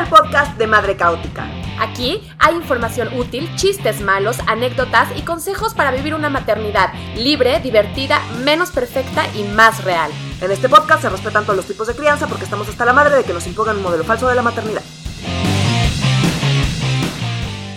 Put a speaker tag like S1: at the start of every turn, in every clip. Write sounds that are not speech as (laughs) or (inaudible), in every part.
S1: al podcast de Madre Caótica.
S2: Aquí hay información útil, chistes malos, anécdotas y consejos para vivir una maternidad libre, divertida, menos perfecta y más real.
S1: En este podcast se respetan todos los tipos de crianza porque estamos hasta la madre de que nos impongan un modelo falso de la maternidad.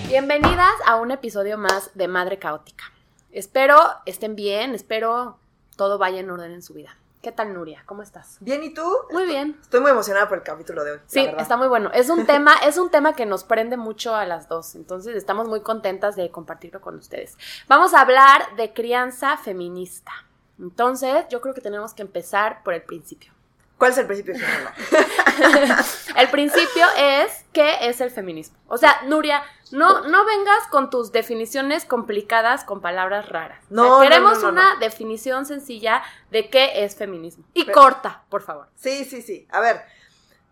S2: Bienvenidas a un episodio más de Madre Caótica. Espero estén bien, espero todo vaya en orden en su vida. ¿Qué tal, Nuria? ¿Cómo estás?
S1: Bien, ¿y tú?
S2: Muy bien.
S1: Estoy muy emocionada por el capítulo de hoy.
S2: Sí, está muy bueno. Es un (laughs) tema, es un tema que nos prende mucho a las dos. Entonces estamos muy contentas de compartirlo con ustedes. Vamos a hablar de crianza feminista. Entonces, yo creo que tenemos que empezar por el principio.
S1: ¿Cuál es el principio? (laughs)
S2: el principio es ¿qué es el feminismo? O sea, Nuria, no, no vengas con tus definiciones complicadas con palabras raras. No, queremos una definición sencilla de qué es feminismo. Y corta, por favor.
S1: Sí, sí, sí. A ver,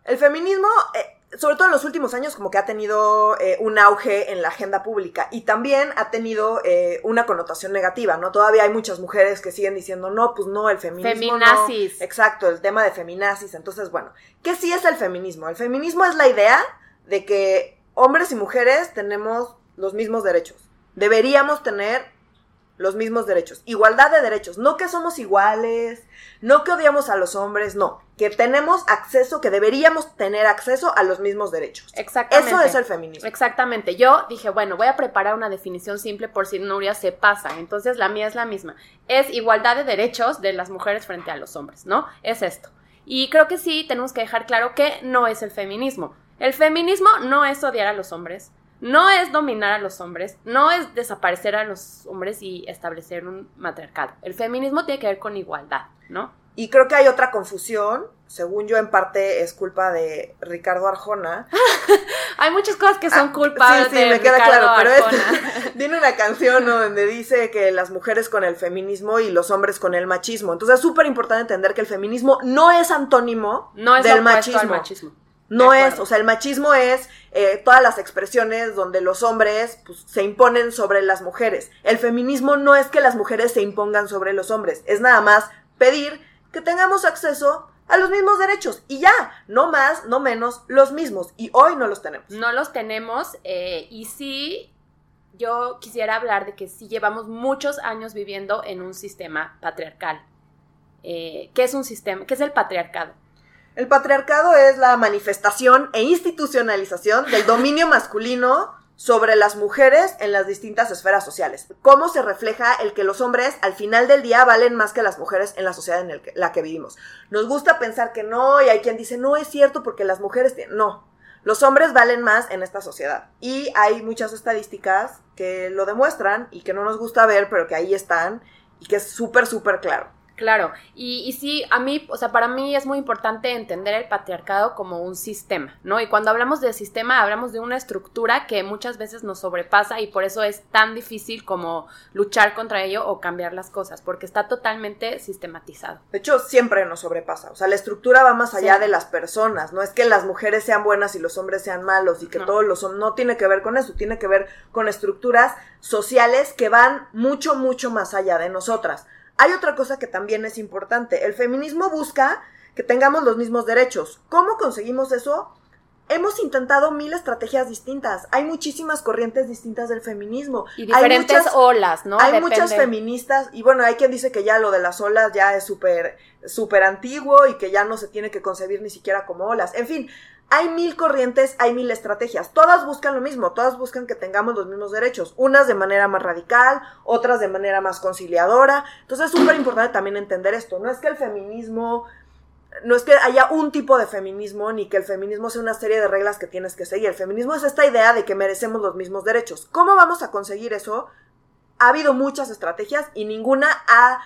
S1: el feminismo, eh, sobre todo en los últimos años, como que ha tenido eh, un auge en la agenda pública y también ha tenido eh, una connotación negativa, ¿no? Todavía hay muchas mujeres que siguen diciendo, no, pues no, el feminismo.
S2: Feminazis.
S1: Exacto, el tema de feminazis. Entonces, bueno, ¿qué sí es el feminismo? El feminismo es la idea de que hombres y mujeres tenemos los mismos derechos. Deberíamos tener los mismos derechos. Igualdad de derechos. No que somos iguales, no que odiamos a los hombres, no. Que tenemos acceso, que deberíamos tener acceso a los mismos derechos.
S2: Exactamente.
S1: Eso es el feminismo.
S2: Exactamente. Yo dije, bueno, voy a preparar una definición simple por si Nuria se pasa. Entonces la mía es la misma. Es igualdad de derechos de las mujeres frente a los hombres, ¿no? Es esto. Y creo que sí tenemos que dejar claro que no es el feminismo. El feminismo no es odiar a los hombres, no es dominar a los hombres, no es desaparecer a los hombres y establecer un matriarcado. El feminismo tiene que ver con igualdad, ¿no?
S1: Y creo que hay otra confusión, según yo en parte es culpa de Ricardo Arjona. (laughs)
S2: hay muchas cosas que son ah, culpa
S1: sí, sí, me queda claro, pero es, (laughs) tiene una canción donde dice que las mujeres con el feminismo y los hombres con el machismo. Entonces es súper importante entender que el feminismo no es antónimo
S2: no es
S1: del
S2: machismo. machismo.
S1: No es, o sea, el machismo es eh, todas las expresiones donde los hombres pues, se imponen sobre las mujeres. El feminismo no es que las mujeres se impongan sobre los hombres, es nada más pedir que tengamos acceso a los mismos derechos y ya, no más, no menos, los mismos. Y hoy no los tenemos.
S2: No los tenemos eh, y sí, yo quisiera hablar de que sí llevamos muchos años viviendo en un sistema patriarcal. Eh, ¿Qué es un sistema? ¿Qué es el patriarcado?
S1: El patriarcado es la manifestación e institucionalización del dominio masculino sobre las mujeres en las distintas esferas sociales. ¿Cómo se refleja el que los hombres al final del día valen más que las mujeres en la sociedad en la que vivimos? Nos gusta pensar que no y hay quien dice no es cierto porque las mujeres no. Los hombres valen más en esta sociedad. Y hay muchas estadísticas que lo demuestran y que no nos gusta ver, pero que ahí están y que es súper, súper claro.
S2: Claro, y, y, sí, a mí, o sea, para mí es muy importante entender el patriarcado como un sistema, ¿no? Y cuando hablamos de sistema, hablamos de una estructura que muchas veces nos sobrepasa y por eso es tan difícil como luchar contra ello o cambiar las cosas, porque está totalmente sistematizado.
S1: De hecho, siempre nos sobrepasa, o sea, la estructura va más allá de las personas, no es que las mujeres sean buenas y los hombres sean malos y que todos los son, no tiene que ver con eso, tiene que ver con estructuras sociales que van mucho, mucho más allá de nosotras. Hay otra cosa que también es importante. El feminismo busca que tengamos los mismos derechos. ¿Cómo conseguimos eso? Hemos intentado mil estrategias distintas. Hay muchísimas corrientes distintas del feminismo.
S2: Y diferentes olas, ¿no?
S1: Hay muchas feministas, y bueno, hay quien dice que ya lo de las olas ya es súper, súper antiguo y que ya no se tiene que concebir ni siquiera como olas. En fin, hay mil corrientes, hay mil estrategias. Todas buscan lo mismo, todas buscan que tengamos los mismos derechos. Unas de manera más radical, otras de manera más conciliadora. Entonces es súper importante también entender esto. No es que el feminismo, no es que haya un tipo de feminismo, ni que el feminismo sea una serie de reglas que tienes que seguir. El feminismo es esta idea de que merecemos los mismos derechos. ¿Cómo vamos a conseguir eso? Ha habido muchas estrategias y ninguna ha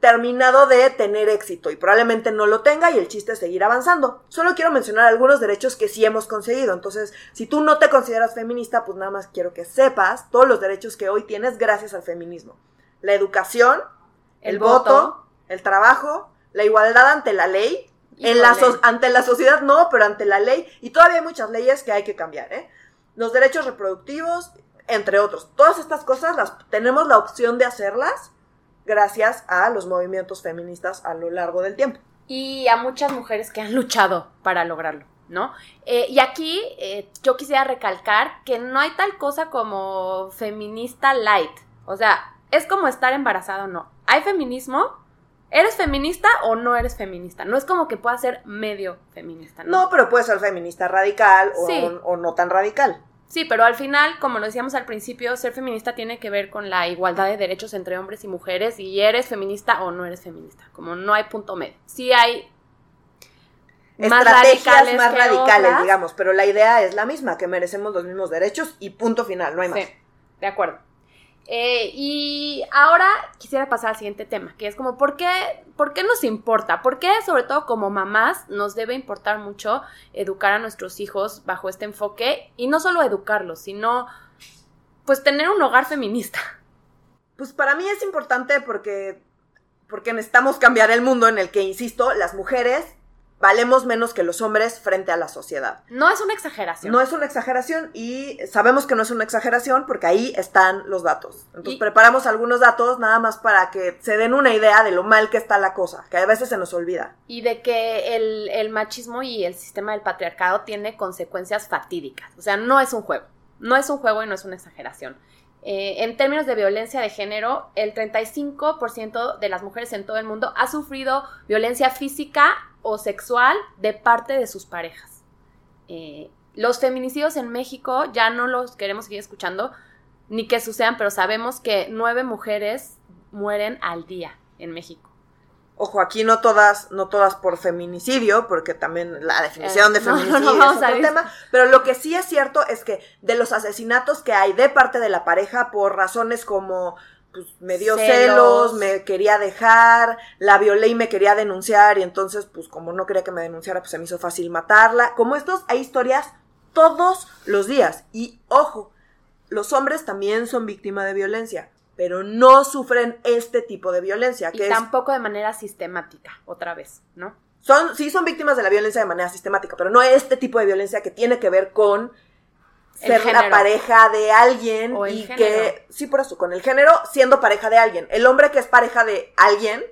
S1: terminado de tener éxito y probablemente no lo tenga y el chiste es seguir avanzando. Solo quiero mencionar algunos derechos que sí hemos conseguido. Entonces, si tú no te consideras feminista, pues nada más quiero que sepas todos los derechos que hoy tienes gracias al feminismo. La educación, el, voto, el trabajo, la igualdad ante la ley. En la ante la sociedad no, pero ante la ley. Y todavía hay muchas leyes que hay que cambiar, ¿eh? Los derechos reproductivos, entre otros. Todas estas cosas las tenemos la opción de hacerlas gracias a los movimientos feministas a lo largo del tiempo.
S2: Y a muchas mujeres que han luchado para lograrlo. ¿no? Eh, y aquí eh, yo quisiera recalcar que no hay tal cosa como feminista light. O sea, es como estar embarazada o no. Hay feminismo. ¿Eres feminista o no eres feminista? No es como que pueda ser medio feminista. No,
S1: No, pero puede ser feminista radical o,
S2: Sí.
S1: o no tan radical.
S2: Sí, pero al final, como lo decíamos al principio, ser feminista tiene que ver con la igualdad de derechos entre hombres y mujeres y eres feminista o no eres feminista. Como no hay punto medio. Sí hay más
S1: Estrategias
S2: radicales
S1: más radicales,
S2: otras.
S1: digamos, pero la idea es la misma, que merecemos los mismos derechos y punto final, no hay más.
S2: Sí, de acuerdo. Eh, y ahora quisiera pasar al siguiente tema, que es como, ¿por qué, ¿por qué nos importa? ¿Por qué, sobre todo como mamás, nos debe importar mucho educar a nuestros hijos bajo este enfoque? Y no solo educarlos, sino, pues, tener un hogar feminista.
S1: Pues para mí es importante porque, porque necesitamos cambiar el mundo en el que, insisto, las mujeres valemos menos que los hombres frente a la sociedad.
S2: No es una exageración.
S1: No es una exageración y sabemos que no es una exageración porque ahí están los datos. Entonces
S2: Y-
S1: preparamos algunos datos nada más para que se den una idea de lo mal que está la cosa, que a veces se nos olvida.
S2: Y de que el, el machismo y el sistema del patriarcado tiene consecuencias fatídicas. O sea, no es un juego. No es un juego y no es una exageración. Eh, en términos de violencia de género, el 35% de las mujeres en todo el mundo ha sufrido violencia física o sexual de parte de sus parejas. Eh, los feminicidios en México ya no los queremos seguir escuchando, ni que sucedan, pero sabemos que nueve mujeres mueren al día en México.
S1: Ojo, aquí no todas, no todas por feminicidio, porque también la definición de
S2: Eh, (laughs) no, no,
S1: feminicidio
S2: no,
S1: es otro tema. Pero lo que sí es cierto es que de los asesinatos que hay de parte de la pareja por razones como pues me dio
S2: Celos.
S1: celos, me quería dejar, la violé y me quería denunciar, y entonces, pues como no quería que me denunciara, pues se me hizo fácil matarla. Como estos, hay historias todos los días. Y ojo, los hombres también son víctimas de violencia, pero no sufren este tipo de violencia,
S2: Y
S1: que es
S2: tampoco de manera sistemática, otra vez, ¿no?
S1: son, sí son víctimas de la violencia de manera sistemática, pero no este tipo de violencia que tiene que ver con Ser la pareja de alguien
S2: O el
S1: y
S2: género.
S1: que, sí, por eso, con el género siendo pareja de alguien. El hombre que es pareja de alguien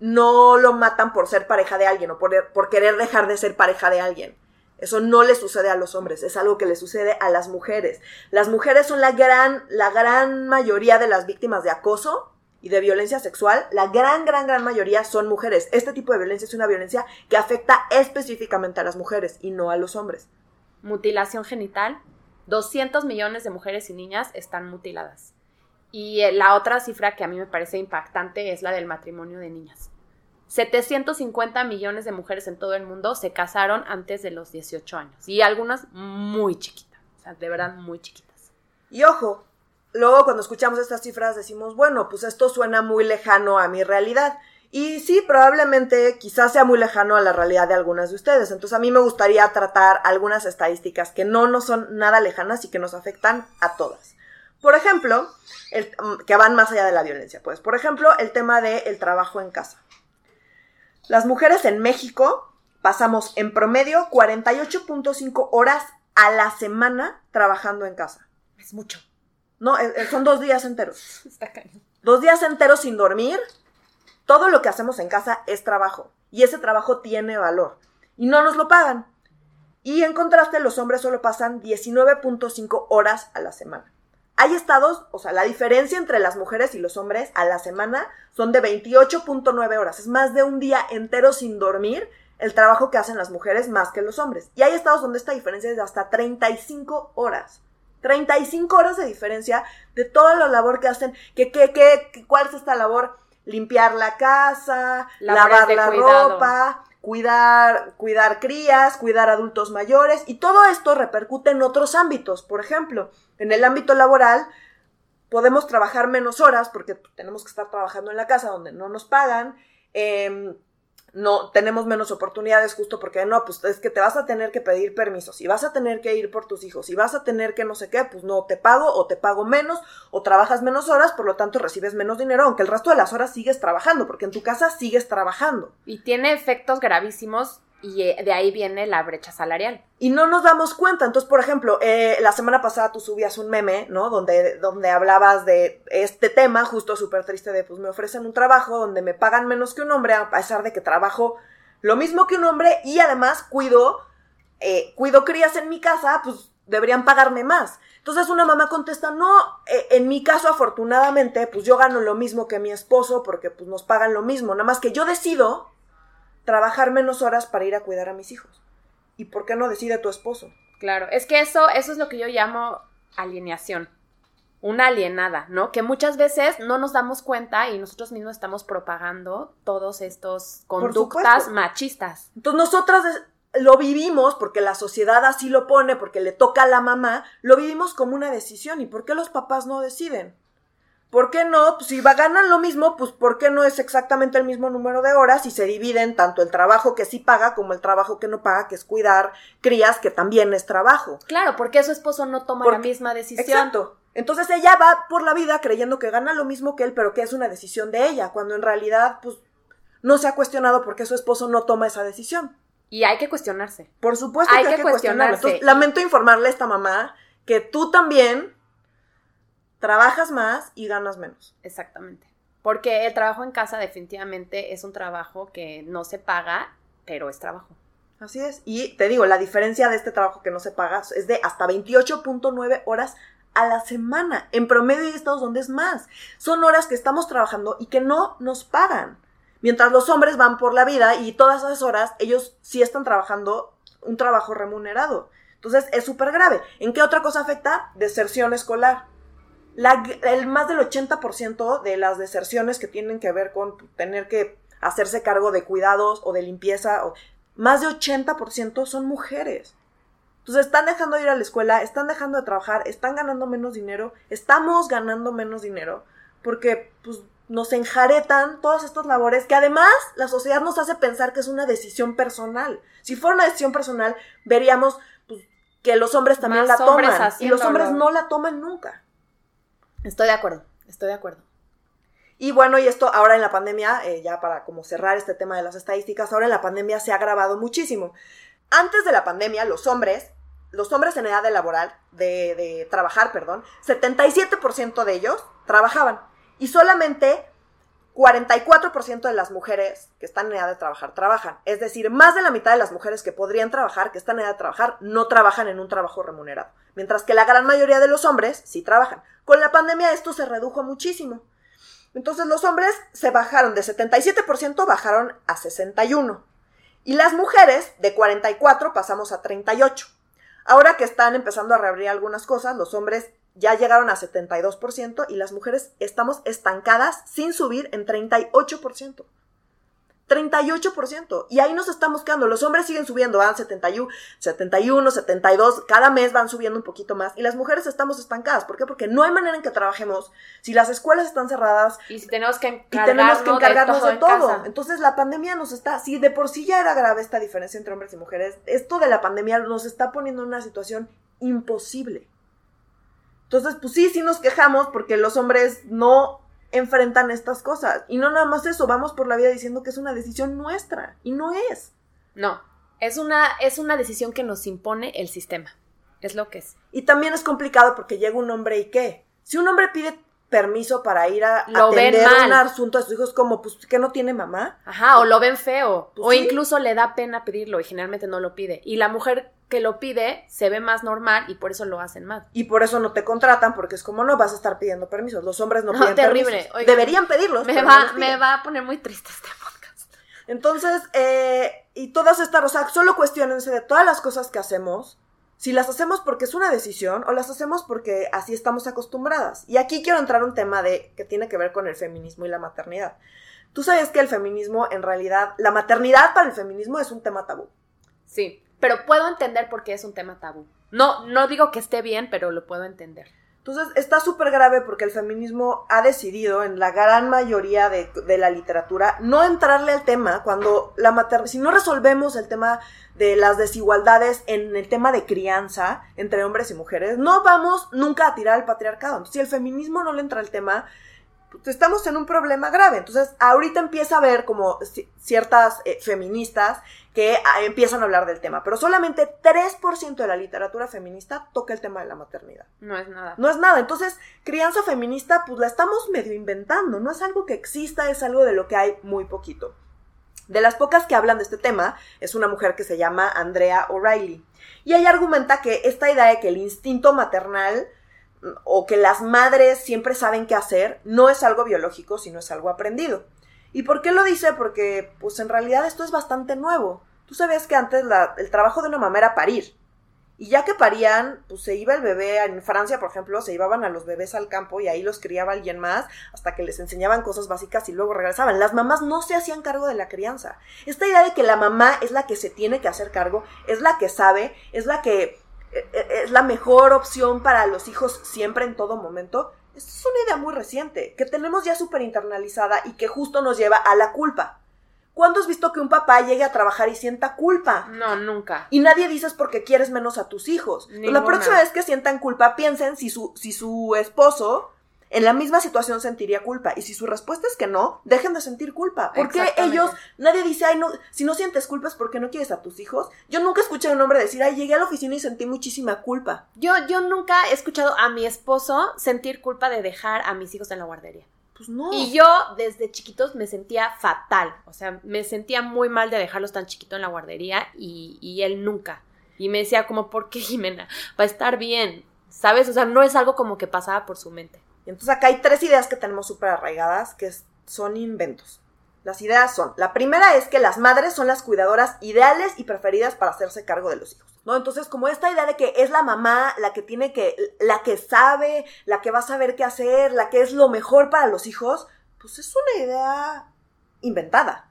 S1: no lo matan por ser pareja de alguien o por, por querer dejar de ser pareja de alguien. Eso no le sucede a los hombres, es algo que le sucede a las mujeres. Las mujeres son la gran, la gran mayoría de las víctimas de acoso y de violencia sexual. La gran, gran, gran mayoría son mujeres. Este tipo de violencia es una violencia que afecta específicamente a las mujeres y no a los hombres.
S2: Mutilación genital, 200 millones de mujeres y niñas están mutiladas. Y eh, la otra cifra que a mí me parece impactante es la del matrimonio de niñas. 750 millones de mujeres en todo el mundo se casaron antes de los 18 años. Y algunas muy chiquitas, o sea, de verdad muy chiquitas.
S1: Y ojo, luego cuando escuchamos estas cifras decimos, bueno, pues esto suena muy lejano a mi realidad. Y sí, probablemente quizás sea muy lejano a la realidad de algunas de ustedes. Entonces a mí me gustaría tratar algunas estadísticas que no nos son nada lejanas y que nos afectan a todas. Por ejemplo, el- mm, que van más allá de la violencia. Pues, por ejemplo, el tema del trabajo en casa. Las mujeres en México pasamos en promedio 48.5 horas a la semana trabajando en casa.
S2: Es mucho.
S1: No, eh, eh, son dos días enteros. (laughs)
S2: Está cañón.
S1: Dos días enteros sin dormir. Todo lo que hacemos en casa es trabajo. Y ese trabajo tiene valor. Y no nos lo pagan. Y en contraste, los hombres solo pasan 19.5 horas a la semana. Hay estados, o sea, la diferencia entre las mujeres y los hombres a la semana son de 28.9 horas. Es más de un día entero sin dormir el trabajo que hacen las mujeres más que los hombres. Y hay estados donde esta diferencia es de hasta 35 horas. 35 horas de diferencia de toda la labor que hacen. Que, que, que, ¿Cuál es esta labor? Limpiar la casa,
S2: Labores
S1: lavar la
S2: cuidado.
S1: ropa, cuidar, cuidar crías, cuidar adultos mayores. Y todo esto repercute en otros ámbitos. Por ejemplo, en el ámbito laboral podemos trabajar menos horas porque tenemos que estar trabajando en la casa donde no nos pagan. em, no tenemos menos oportunidades justo porque no, pues es que te vas a tener que pedir permisos y vas a tener que ir por tus hijos y vas a tener que no sé qué, pues no te pago o te pago menos o trabajas menos horas, por lo tanto recibes menos dinero, aunque el resto de las horas sigues trabajando, porque en tu casa sigues trabajando.
S2: Y tiene efectos gravísimos y eh, de ahí viene la brecha salarial.
S1: Y no nos damos cuenta. Entonces, por ejemplo, eh, la semana pasada tú subías un meme, ¿no? Donde, donde hablabas de este tema, justo súper triste, de pues me ofrecen un trabajo donde me pagan menos que un hombre, a pesar de que trabajo lo mismo que un hombre y además cuido eh, cuido crías en mi casa, pues deberían pagarme más. Entonces una mamá contesta, no, en mi caso afortunadamente, pues yo gano lo mismo que mi esposo porque pues nos pagan lo mismo, nada más que yo decido trabajar menos horas para ir a cuidar a mis hijos. ¿Y por qué no decide tu esposo?
S2: Claro, es que eso, eso es lo que yo llamo alienación. Una alienada, ¿no? Que muchas veces no nos damos cuenta y nosotros mismos estamos propagando todos estos conductas machistas.
S1: Entonces nosotras lo vivimos porque la sociedad así lo pone, porque le toca a la mamá, lo vivimos como una decisión. ¿Y por qué los papás no deciden? ¿Por qué no? Pues si va, ganan lo mismo, pues ¿por qué no es exactamente el mismo número de horas y se dividen tanto el trabajo que sí paga como el trabajo que no paga, que es cuidar crías, que también es trabajo?
S2: Claro, porque su esposo no toma la misma decisión.
S1: Exacto. Entonces ella va por la vida creyendo que gana lo mismo que él, pero que es una decisión de ella, cuando en realidad, pues, no se ha cuestionado por qué su esposo no toma esa decisión.
S2: Y hay que cuestionarse.
S1: Por supuesto que hay que, cuestionarse. lamento informarle a esta mamá que tú también trabajas más y ganas menos.
S2: Exactamente. Porque el trabajo en casa definitivamente es un trabajo que no se paga, pero es trabajo.
S1: Así es. Y te digo, la diferencia de este trabajo que no se paga es de hasta 28.9 horas a la semana. En promedio hay estados donde es más. Son horas que estamos trabajando y que no nos pagan. Mientras los hombres van por la vida y todas esas horas ellos sí están trabajando un trabajo remunerado. Entonces es súper grave. ¿En qué otra cosa afecta? Deserción escolar. El más del 80% de las deserciones que tienen que ver con tener que hacerse cargo de cuidados o de limpieza, o, más de 80% son mujeres. Entonces están dejando de ir a la escuela, están dejando de trabajar, están ganando menos dinero, estamos ganando menos dinero, porque pues nos enjaretan todas estas labores que además la sociedad nos hace pensar que es una decisión personal. Si fuera una decisión personal, veríamos pues, que los hombres también la toman y los hombres no la toman nunca.
S2: Estoy de acuerdo, estoy de acuerdo.
S1: Y bueno, y esto ahora en la pandemia, eh, ya para como cerrar este tema de las estadísticas, ahora en la pandemia se ha agravado muchísimo. Antes de la pandemia, los hombres, los hombres en edad de laboral, de, de trabajar, perdón, 77% de ellos trabajaban. Y solamente 44% de las mujeres que están en edad de trabajar trabajan. Es decir, más de la mitad de las mujeres que podrían trabajar, que están en edad de trabajar, no trabajan en un trabajo remunerado. Mientras que la gran mayoría de los hombres sí trabajan. Con la pandemia esto se redujo muchísimo. Entonces los hombres se bajaron de 77%, bajaron a 61%. Y las mujeres de 44 pasamos a 38. Ahora que están empezando a reabrir algunas cosas, los hombres ya llegaron a 72% y las mujeres estamos estancadas sin subir en 38%. 38%. Y ahí nos estamos quedando. Los hombres siguen subiendo, van 71, 71, 72, cada mes van subiendo un poquito más. Y las mujeres estamos estancadas. ¿Por qué? Porque no hay manera en que trabajemos si las escuelas están cerradas.
S2: Y si tenemos que encargarnos,
S1: de todo. Entonces la pandemia nos está, si de por sí ya era grave esta diferencia entre hombres y mujeres, esto de la pandemia nos está poniendo en una situación imposible. Entonces, pues sí, sí nos quejamos porque los hombres no enfrentan estas cosas. Y no nada más eso, vamos por la vida diciendo que es una decisión nuestra. Y no es.
S2: No, es una, es una decisión que nos impone el sistema. Es lo que es.
S1: Y también es complicado porque llega un hombre y qué. Si un hombre pide permiso para ir a atender un asunto a sus hijos como pues que no tiene mamá.
S2: Ajá, o lo ven feo, pues o incluso le da pena pedirlo y generalmente no lo pide. Y la mujer que lo pide se ve más normal y por eso lo hacen más.
S1: Y por eso no te contratan porque es como no vas a estar pidiendo permisos. Los hombres no, piden terrible. Deberían pedirlos.
S2: Me va, me va a poner muy triste este podcast.
S1: Entonces, eh, y todas estas, o sea, solo cuestionense de todas las cosas que hacemos si las hacemos porque es una decisión o las hacemos porque así estamos acostumbradas. Y aquí quiero entrar un tema de que tiene que ver con el feminismo y la maternidad. Tú sabes que el feminismo, en realidad, la maternidad para el feminismo es un tema tabú.
S2: Sí, pero puedo entender por qué es un tema tabú. No, no digo que esté bien, pero lo puedo entender.
S1: Entonces está súper grave porque el feminismo ha decidido en la gran mayoría de, la literatura no entrarle al tema cuando la maternidad, si no resolvemos el tema de las desigualdades en el tema de crianza entre hombres y mujeres, no vamos nunca a tirar al patriarcado. Entonces, si el feminismo no le entra al tema, estamos en un problema grave. Entonces, ahorita empieza a haber como ciertas eh, feministas que ah, empiezan a hablar del tema, pero solamente 3% de la literatura feminista toca el tema de la maternidad.
S2: No es nada.
S1: No es nada. Entonces, crianza feminista, pues la estamos medio inventando. No es algo que exista, es algo de lo que hay muy poquito. De las pocas que hablan de este tema es una mujer que se llama Andrea O'Reilly. Y ella argumenta que esta idea de que el instinto maternal o que las madres siempre saben qué hacer no es algo biológico, sino es algo aprendido. ¿Y por qué lo dice? Porque, pues en realidad esto es bastante nuevo. Tú sabías que antes el trabajo de una mamá era parir. Y ya que parían, pues se iba el bebé, en Francia, por ejemplo, se llevaban a los bebés al campo y ahí los criaba alguien más hasta que les enseñaban cosas básicas y luego regresaban. Las mamás no se hacían cargo de la crianza. Esta idea de que la mamá es la que se tiene que hacer cargo, es la que sabe, es la que es la mejor opción para los hijos siempre en todo momento, es una idea muy reciente, que tenemos ya súper internalizada y que justo nos lleva a la culpa. ¿Cuándo has visto que un papá llegue a trabajar y sienta culpa?
S2: No, nunca.
S1: Y nadie dices porque quieres menos a tus hijos. La próxima vez que sientan culpa, piensen si su, si su esposo en la misma situación sentiría culpa. Y si su respuesta es que no, dejen de sentir culpa. Porque ellos, nadie dice, ay, no, si no sientes culpa es porque no quieres a tus hijos. Yo nunca escuché a un hombre decir, ay, llegué a la oficina y sentí muchísima culpa.
S2: Yo, yo nunca he escuchado a mi esposo sentir culpa de dejar a mis hijos en la guardería.
S1: Pues no.
S2: Y yo desde chiquitos me sentía fatal, o sea, me sentía muy mal de dejarlos tan chiquito en la guardería y, y él nunca. Y me decía como, ¿por qué Jimena? Va a estar bien, ¿sabes? O sea, no es algo como que pasaba por su mente.
S1: Y entonces acá hay tres ideas que tenemos súper arraigadas que son inventos. Las ideas son, la primera es que las madres son las cuidadoras ideales y preferidas para hacerse cargo de los hijos. ¿No? Entonces, como esta idea de que es la mamá la que tiene que, la que sabe, la que va a saber qué hacer, la que es lo mejor para los hijos, pues es una idea inventada.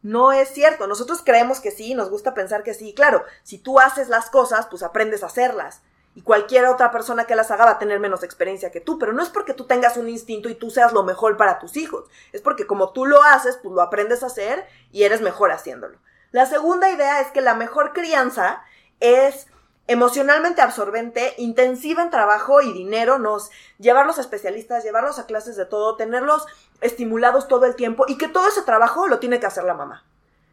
S1: No es cierto. Nosotros creemos que sí, nos gusta pensar que sí. Claro, si tú haces las cosas, pues aprendes a hacerlas y cualquier otra persona que las haga va a tener menos experiencia que tú, pero no es porque tú tengas un instinto y tú seas lo mejor para tus hijos, es porque como tú lo haces, pues lo aprendes a hacer y eres mejor haciéndolo. La segunda idea es que la mejor crianza es emocionalmente absorbente, intensiva en trabajo y dinero, nos llevarlos a especialistas, llevarlos a clases de todo, tenerlos estimulados todo el tiempo y que todo ese trabajo lo tiene que hacer la mamá.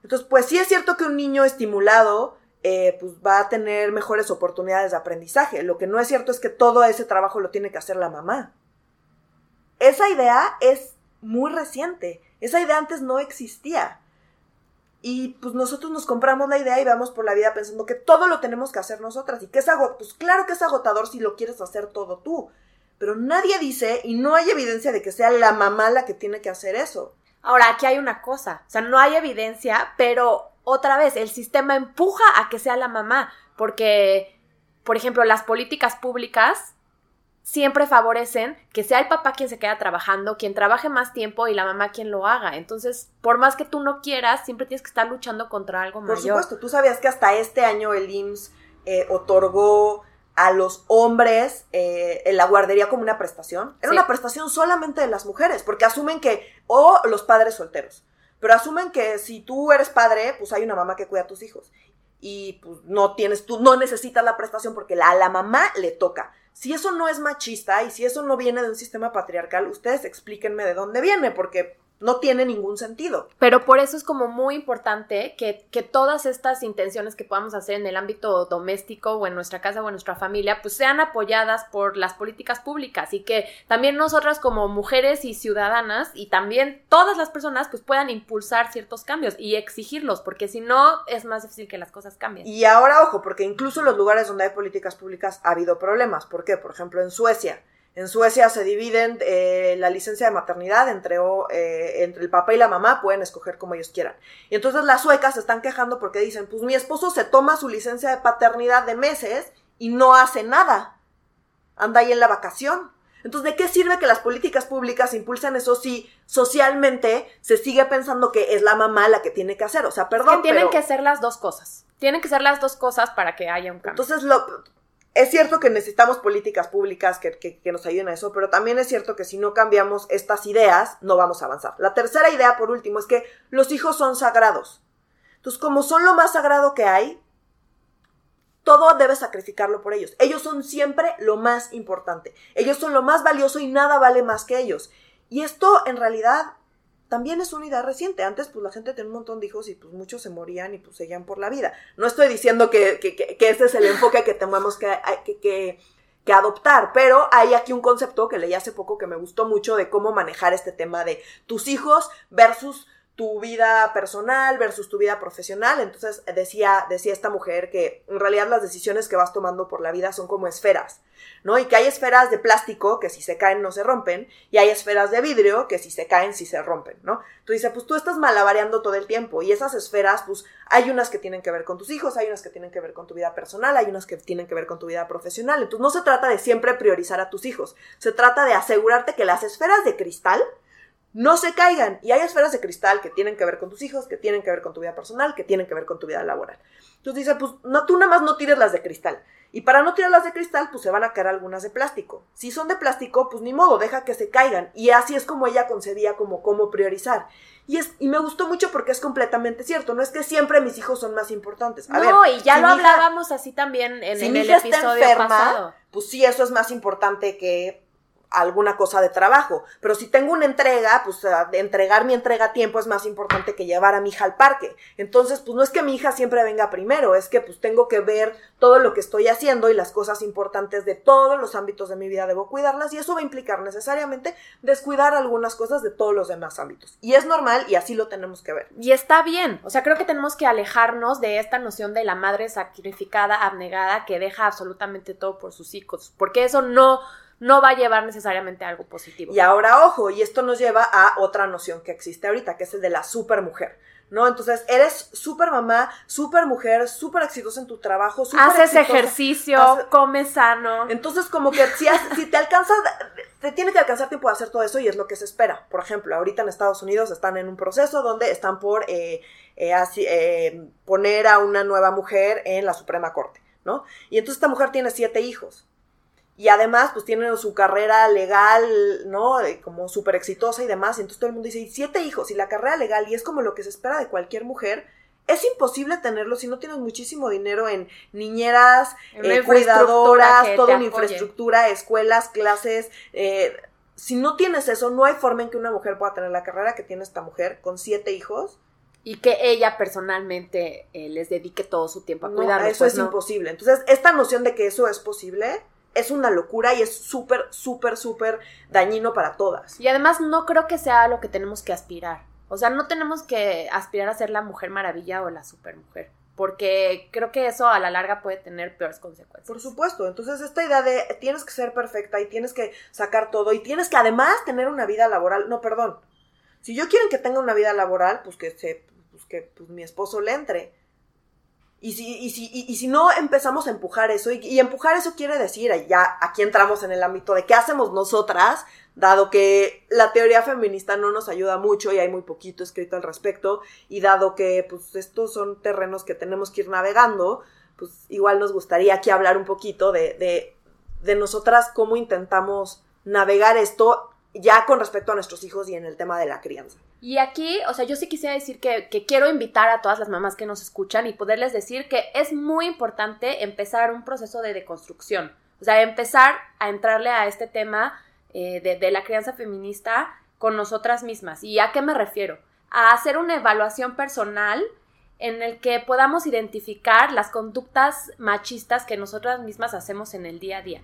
S1: Entonces, pues sí es cierto que un niño estimulado eh, pues va a tener mejores oportunidades de aprendizaje. Lo que no es cierto es que todo ese trabajo lo tiene que hacer la mamá. Esa idea es muy reciente. Esa idea antes no existía. Y pues nosotros nos compramos la idea y vamos por la vida pensando que todo lo tenemos que hacer nosotras. Y que es agotador. Pues claro que es agotador si lo quieres hacer todo tú. Pero nadie dice y no hay evidencia de que sea la mamá la que tiene que hacer eso.
S2: Ahora, aquí hay una cosa. O sea, no hay evidencia, pero otra vez, el sistema empuja a que sea la mamá, porque, por ejemplo, las políticas públicas siempre favorecen que sea el papá quien se queda trabajando, quien trabaje más tiempo y la mamá quien lo haga. Entonces, por más que tú no quieras, siempre tienes que estar luchando contra algo
S1: mayor. Por supuesto, tú sabías que hasta este año el IMSS eh, otorgó a los hombres eh, en la guardería como una prestación. Era una prestación solamente de las mujeres, porque asumen que, o los padres solteros. Pero asumen que si tú eres padre, pues hay una mamá que cuida a tus hijos. Y pues no tienes, tú no necesitas la prestación porque a la mamá le toca. Si eso no es machista y si eso no viene de un sistema patriarcal, ustedes explíquenme de dónde viene, porque no tiene ningún sentido.
S2: Pero por eso es como muy importante que, que, todas estas intenciones que podamos hacer en el ámbito doméstico o en nuestra casa o en nuestra familia, pues sean apoyadas por las políticas públicas y que también nosotras como mujeres y ciudadanas y también todas las personas pues puedan impulsar ciertos cambios y exigirlos, porque si no es más difícil que las cosas cambien.
S1: Y ahora, ojo, porque incluso en los lugares donde hay políticas públicas ha habido problemas. ¿Por qué? Por ejemplo, en Suecia en Suecia se dividen eh, la licencia de maternidad entre, eh, entre el papá y la mamá, pueden escoger como ellos quieran. Y entonces las suecas se están quejando porque dicen, pues mi esposo se toma su licencia de paternidad de meses y no hace nada. Anda ahí en la vacación. Entonces, ¿de qué sirve que las políticas públicas impulsen eso si socialmente se sigue pensando que es la mamá la que tiene que hacer? O sea, perdón.
S2: que tienen que ser las dos cosas. Tienen que ser las dos cosas para que haya un cambio.
S1: Entonces, lo, es cierto que necesitamos políticas públicas que, nos ayuden a eso, pero también es cierto que si no cambiamos estas ideas, no vamos a avanzar. La tercera idea, por último, es que los hijos son sagrados. Entonces, como son lo más sagrado que hay, todo debe sacrificarlo por ellos. Ellos son siempre lo más importante. Ellos son lo más valioso y nada vale más que ellos. Y esto, en realidad, también es una idea reciente. Antes, pues la gente tenía un montón de hijos y pues muchos se morían y pues seguían por la vida. No estoy diciendo que, que, ese es el enfoque que tenemos que, adoptar, pero hay aquí un concepto que leí hace poco que me gustó mucho de cómo manejar este tema de tus hijos versus tu vida personal versus tu vida profesional. Entonces decía, decía esta mujer que en realidad las decisiones que vas tomando por la vida son como esferas, ¿no? Y que hay esferas de plástico que si se caen no se rompen, y hay esferas de vidrio que si se caen sí se rompen, ¿no? Tú dices, pues tú estás malabareando todo el tiempo, y esas esferas, pues hay unas que tienen que ver con tus hijos, hay unas que tienen que ver con tu vida personal, hay unas que tienen que ver con tu vida profesional. Entonces no se trata de siempre priorizar a tus hijos, se trata de asegurarte que las esferas de cristal no se caigan. Y hay esferas de cristal que tienen que ver con tus hijos, que tienen que ver con tu vida personal, que tienen que ver con tu vida laboral. Entonces dice, pues no, tú nada más no tires las de cristal. Y para no tirar las de cristal, pues se van a caer algunas de plástico. Si son de plástico, pues ni modo, deja que se caigan. Y así es como ella concebía como cómo priorizar. Y, es, y me gustó mucho porque es completamente cierto. No es que siempre mis hijos son más importantes.
S2: no, y ya lo hablábamos así también en, el episodio pasado.
S1: Pues sí, eso es más importante que alguna cosa de trabajo. Pero si tengo una entrega, pues de entregar mi entrega a tiempo es más importante que llevar a mi hija al parque. Entonces, pues no es que mi hija siempre venga primero, es que pues tengo que ver todo lo que estoy haciendo y las cosas importantes de todos los ámbitos de mi vida debo cuidarlas y eso va a implicar necesariamente descuidar algunas cosas de todos los demás ámbitos. Y es normal y así lo tenemos que ver.
S2: Y está bien, o sea, creo que tenemos que alejarnos de esta noción de la madre sacrificada, abnegada, que deja absolutamente todo por sus hijos, porque eso no no va a llevar necesariamente a algo positivo.
S1: Y ahora, ojo, y esto nos lleva a otra noción que existe ahorita, que es el de la supermujer. ¿no? Entonces, eres súper mamá, súper mujer, súper exitosa en tu trabajo, súper
S2: Haces ejercicio, comes sano.
S1: Entonces, como que si, si te alcanza, te tiene que alcanzar tiempo de hacer todo eso y es lo que se espera. Por ejemplo, ahorita en Estados Unidos están en un proceso donde están por eh, eh, eh, poner a una nueva mujer en la Suprema Corte, ¿no? Y entonces esta mujer tiene siete hijos. Y además, pues tienen su carrera legal, ¿no? Como súper exitosa y demás. Y entonces todo el mundo dice, siete hijos y la carrera legal, y es como lo que se espera de cualquier mujer. Es imposible tenerlo si no tienes muchísimo dinero en niñeras, eh, cuidadoras, toda una infraestructura, escuelas, clases. Eh, si no tienes eso, no hay forma en que una mujer pueda tener la carrera que tiene esta mujer con siete hijos.
S2: Y que ella personalmente eh, les dedique todo su tiempo a
S1: no, Eso pues, es imposible. Entonces, esta noción de que eso es posible es una locura y es súper, súper, súper dañino para todas.
S2: Y además no creo que sea lo que tenemos que aspirar. O sea, no tenemos que aspirar a ser la mujer maravilla o la supermujer. Porque creo que eso a la larga puede tener peores consecuencias.
S1: Por supuesto. Entonces, esta idea de tienes que ser perfecta y tienes que sacar todo y tienes que además tener una vida laboral. No, perdón. Si yo quiero que tenga una vida laboral, pues que se, pues que pues mi esposo le entre y si, y si, y, si no empezamos a empujar eso, y, empujar eso quiere decir, ya aquí entramos en el ámbito de qué hacemos nosotras, dado que la teoría feminista no nos ayuda mucho y hay muy poquito escrito al respecto, y dado que pues estos son terrenos que tenemos que ir navegando, pues igual nos gustaría aquí hablar un poquito de, de, de nosotras cómo intentamos navegar esto ya con respecto a nuestros hijos y en el tema de la crianza.
S2: Y aquí, o sea, yo sí quisiera decir que, quiero invitar a todas las mamás que nos escuchan y poderles decir que es muy importante empezar un proceso de deconstrucción. O sea, empezar a entrarle a este tema eh, de, de la crianza feminista con nosotras mismas. ¿Y a qué me refiero? A hacer una evaluación personal en el que podamos identificar las conductas machistas que nosotras mismas hacemos en el día a día.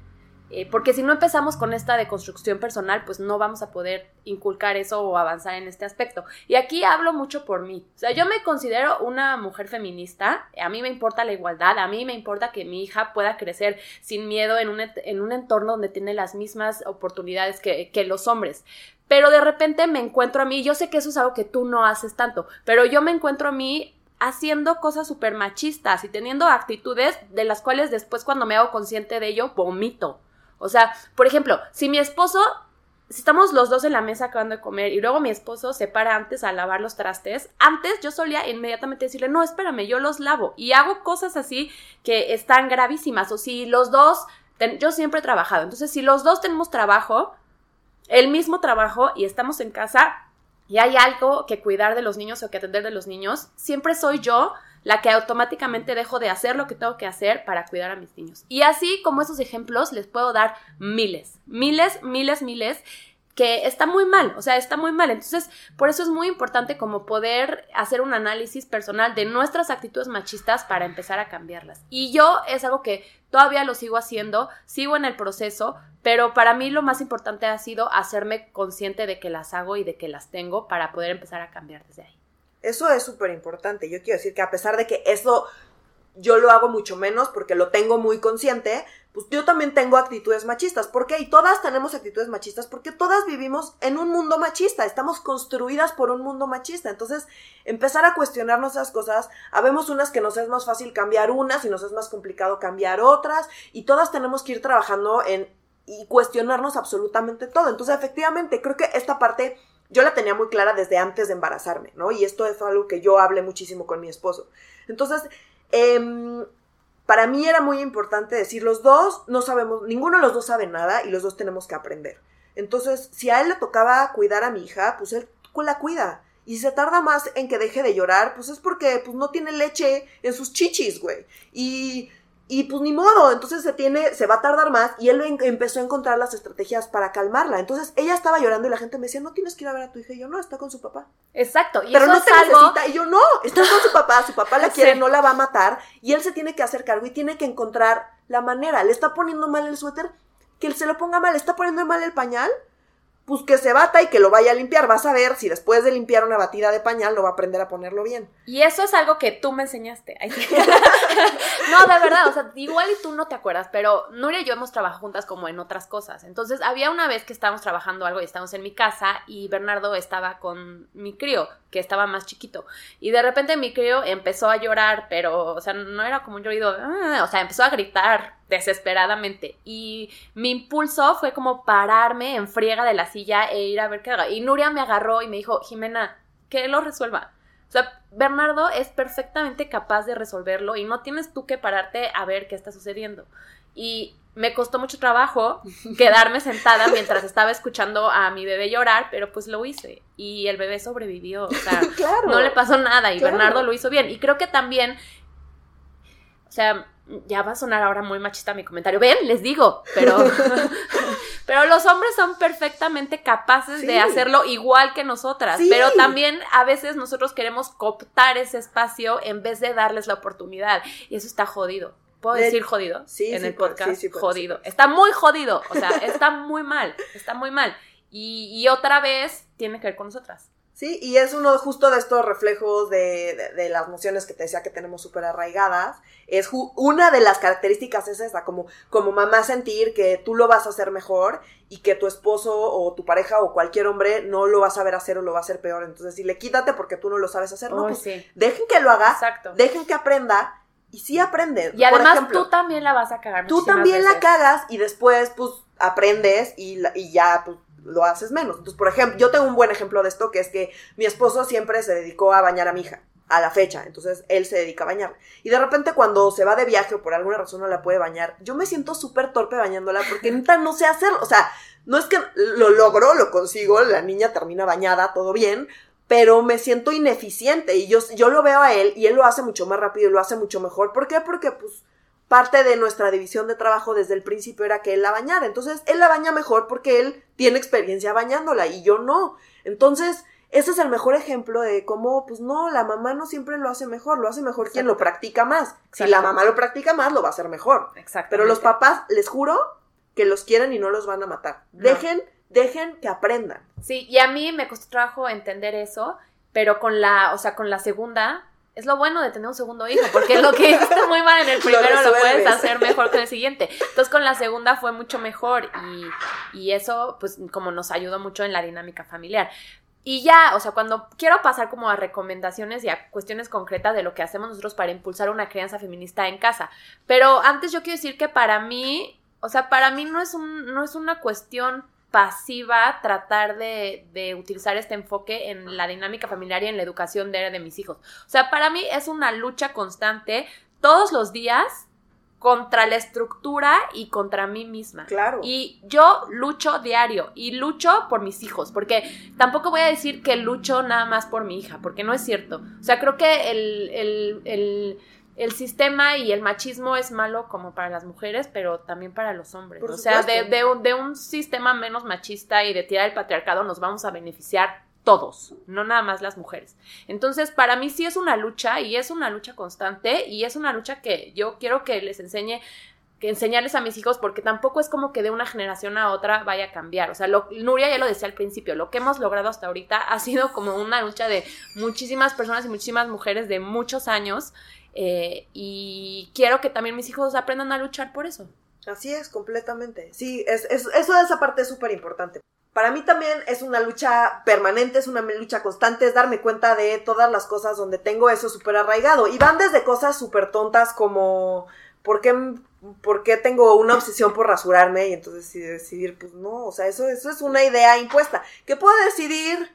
S2: Eh, porque si no empezamos con esta deconstrucción personal, pues no vamos a poder inculcar eso o avanzar en este aspecto. Y aquí hablo mucho por mí. O sea, yo me considero una mujer feminista, a mí me importa la igualdad, a mí me importa que mi hija pueda crecer sin miedo en un, en un entorno donde tiene las mismas oportunidades que, que los hombres pero de repente me encuentro a mí, yo sé que eso es algo que tú no haces tanto, pero yo me encuentro a mí haciendo cosas súper machistas y teniendo actitudes de las cuales después cuando me hago consciente de ello, vomito. O sea, por ejemplo, si mi esposo, si estamos los dos en la mesa acabando de comer y luego mi esposo se para antes a lavar los trastes, antes yo solía inmediatamente decirle, no, espérame, yo los lavo. Y hago cosas así que están gravísimas. O si los dos, yo siempre he trabajado, entonces si los dos tenemos trabajo, el mismo trabajo y estamos en casa y hay algo que cuidar de los niños o que atender de los niños, siempre soy yo la que automáticamente dejo de hacer lo que tengo que hacer para cuidar a mis niños. Y así como esos ejemplos les puedo dar miles, miles, miles, miles que está muy mal, o sea, está muy mal. Entonces, por eso es muy importante como poder hacer un análisis personal de nuestras actitudes machistas para empezar a cambiarlas. Y yo es algo que todavía lo sigo haciendo, sigo en el proceso, pero para mí lo más importante ha sido hacerme consciente de que las hago y de que las tengo para poder empezar a cambiar desde ahí.
S1: Eso es súper importante. Yo quiero decir que a pesar de que eso yo lo hago mucho menos porque lo tengo muy consciente, pues yo también tengo actitudes machistas. ¿Por qué? Y todas tenemos actitudes machistas porque todas vivimos en un mundo machista, estamos construidas por un mundo machista. Entonces, empezar a cuestionarnos esas cosas, habemos unas que nos es más fácil cambiar unas y nos es más complicado cambiar otras, y todas tenemos que ir trabajando en y cuestionarnos absolutamente todo. Entonces, efectivamente, creo que esta parte yo la tenía muy clara desde antes de embarazarme, ¿no? Y esto es algo que yo hablé muchísimo con mi esposo. Entonces, eh, para mí era muy importante decir, los dos no sabemos, ninguno de los dos sabe nada y los dos tenemos que aprender. Entonces, si a él le tocaba cuidar a mi hija, pues él la cuida. Y si se tarda más en que deje de llorar, pues es porque pues no tiene leche en sus chichis, güey. Y y pues ni modo, entonces se tiene, se va a tardar más y él empezó a encontrar las estrategias para calmarla. Entonces ella estaba llorando y la gente me decía, no tienes que ir a ver a tu hija. Y yo, no, está con su papá.
S2: Exacto.
S1: Y Pero no te necesita. Y yo, no, está con su papá, su papá la (laughs) quiere, no la va a matar. Y él se tiene que hacer cargo y tiene que encontrar la manera. Le está poniendo mal el suéter, que él se lo ponga mal. Le está poniendo mal el pañal, pues que se bata y que lo vaya a limpiar. Vas a ver si después de limpiar una batida de pañal no va a aprender a ponerlo bien.
S2: Y eso es algo que tú me enseñaste. (laughs) no, de verdad, o sea, igual y tú no te acuerdas, pero Nuria y yo hemos trabajado juntas como en otras cosas. Entonces, había una vez que estábamos trabajando algo y estábamos en mi casa y Bernardo estaba con mi crío, que estaba más chiquito. Y de repente mi crío empezó a llorar, pero, o sea, no era como un llorido, ah", o sea, empezó a gritar desesperadamente. Y mi impulso fue como pararme en friega de la silla e ir a ver qué haga. Y Nuria me agarró y me dijo, Jimena, que lo resuelva. O sea, Bernardo es perfectamente capaz de resolverlo y no tienes tú que pararte a ver qué está sucediendo. Y me costó mucho trabajo (laughs) quedarme sentada mientras estaba escuchando a mi bebé llorar, pero pues lo hice y el bebé sobrevivió, o sea, (laughs) no le pasó nada y Bernardo lo hizo bien. Y creo que también, o sea, ya va a sonar ahora muy machista mi comentario. Ven, les digo, pero, (laughs) (laughs) pero los hombres son perfectamente capaces de hacerlo igual que nosotras. Pero también a veces nosotros queremos cooptar ese espacio en vez de darles la oportunidad. Y eso está jodido. ¿Puedo decir jodido? Sí, en el podcast. jodido. Está muy jodido. O sea, está muy mal. Está muy mal. Y, y otra vez tiene que ver con nosotras.
S1: Sí, y es uno justo de estos reflejos de, de, las nociones que te decía que tenemos súper arraigadas. Es una de las características es esa, como, como mamá sentir que tú lo vas a hacer mejor y que tu esposo o tu pareja o cualquier hombre no lo va a saber hacer o lo va a hacer peor. Entonces, si le quítate porque tú no lo sabes hacer, no, pues dejen que lo haga, dejen que aprenda y sí aprende.
S2: Y además tú también la vas a cagar.
S1: Tú también la cagas y después, pues, aprendes y, y ya, pues, lo haces menos. Entonces, por ejemplo, yo tengo un buen ejemplo de esto, que es que mi esposo siempre se dedicó a bañar a mi hija, a la fecha, entonces él se dedica a bañar. Y de repente cuando se va de viaje o por alguna razón no la puede bañar, yo me siento súper torpe bañándola porque neta no sé hacerlo. O sea, no es que lo logro, lo consigo, la niña termina bañada, todo bien, pero me siento ineficiente y yo, yo lo veo a él y él lo hace mucho más rápido y lo hace mucho mejor. ¿Por qué? Porque pues parte de nuestra división de trabajo desde el principio era que él la bañara. Entonces, él la baña mejor porque él tiene experiencia bañándola y yo no. Entonces, ese es el mejor ejemplo de cómo, pues no, la mamá no siempre lo hace mejor, lo hace mejor quien lo practica más. Si la mamá lo practica más, lo va a hacer mejor. Exacto. Pero los papás, les juro que los quieren y no los van a matar. Dejen, dejen que aprendan.
S2: Sí, y a mí me costó trabajo entender eso, pero con la, o sea, con la segunda, es lo bueno de tener un segundo hijo, porque lo que hiciste muy mal en el (laughs) primero lo, puedes hacer mejor que en el siguiente. Entonces con la segunda fue mucho mejor y, y, eso pues como nos ayudó mucho en la dinámica familiar. Y ya, o sea, cuando quiero pasar como a recomendaciones y a cuestiones concretas de lo que hacemos nosotros para impulsar una crianza feminista en casa. Pero antes yo quiero decir que para mí, o sea, para mí no es, un, no es una cuestión pasiva tratar de, de, utilizar este enfoque en la dinámica familiar y en la educación de, de mis hijos. O sea, para mí es una lucha constante todos los días contra la estructura y contra mí misma.
S1: Claro.
S2: Y yo lucho diario y lucho por mis hijos, porque tampoco voy a decir que lucho nada más por mi hija, porque no es cierto. O sea, creo que el, el, el el sistema y el machismo es malo como para las mujeres, pero también para los hombres. o sea, de, de, de, un sistema menos machista y de tirar el patriarcado nos vamos a beneficiar todos, no nada más las mujeres. Entonces, para mí sí es una lucha y es una lucha constante y es una lucha que yo quiero que les enseñe que enseñarles a mis hijos porque tampoco es como que de una generación a otra vaya a cambiar. O sea, lo, Nuria ya lo decía al principio, lo que hemos logrado hasta ahorita ha sido como una lucha de muchísimas personas y muchísimas mujeres de muchos años eh, y quiero que también mis hijos aprendan a luchar por eso.
S1: Así es, completamente. Sí, es, es, eso de esa parte es súper importante. Para mí también es una lucha permanente, es una lucha constante, es darme cuenta de todas las cosas donde tengo eso súper arraigado. Y van desde cosas súper tontas como ¿por qué, ¿por qué tengo una obsesión por rasurarme? Y entonces decidir, pues no, o sea, eso, eso es una idea impuesta. ¿Qué puedo decidir?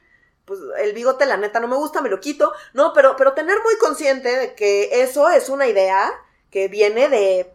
S1: Pues el bigote, la neta, no me gusta, me lo quito. No, pero, pero tener muy consciente de que eso es una idea que viene de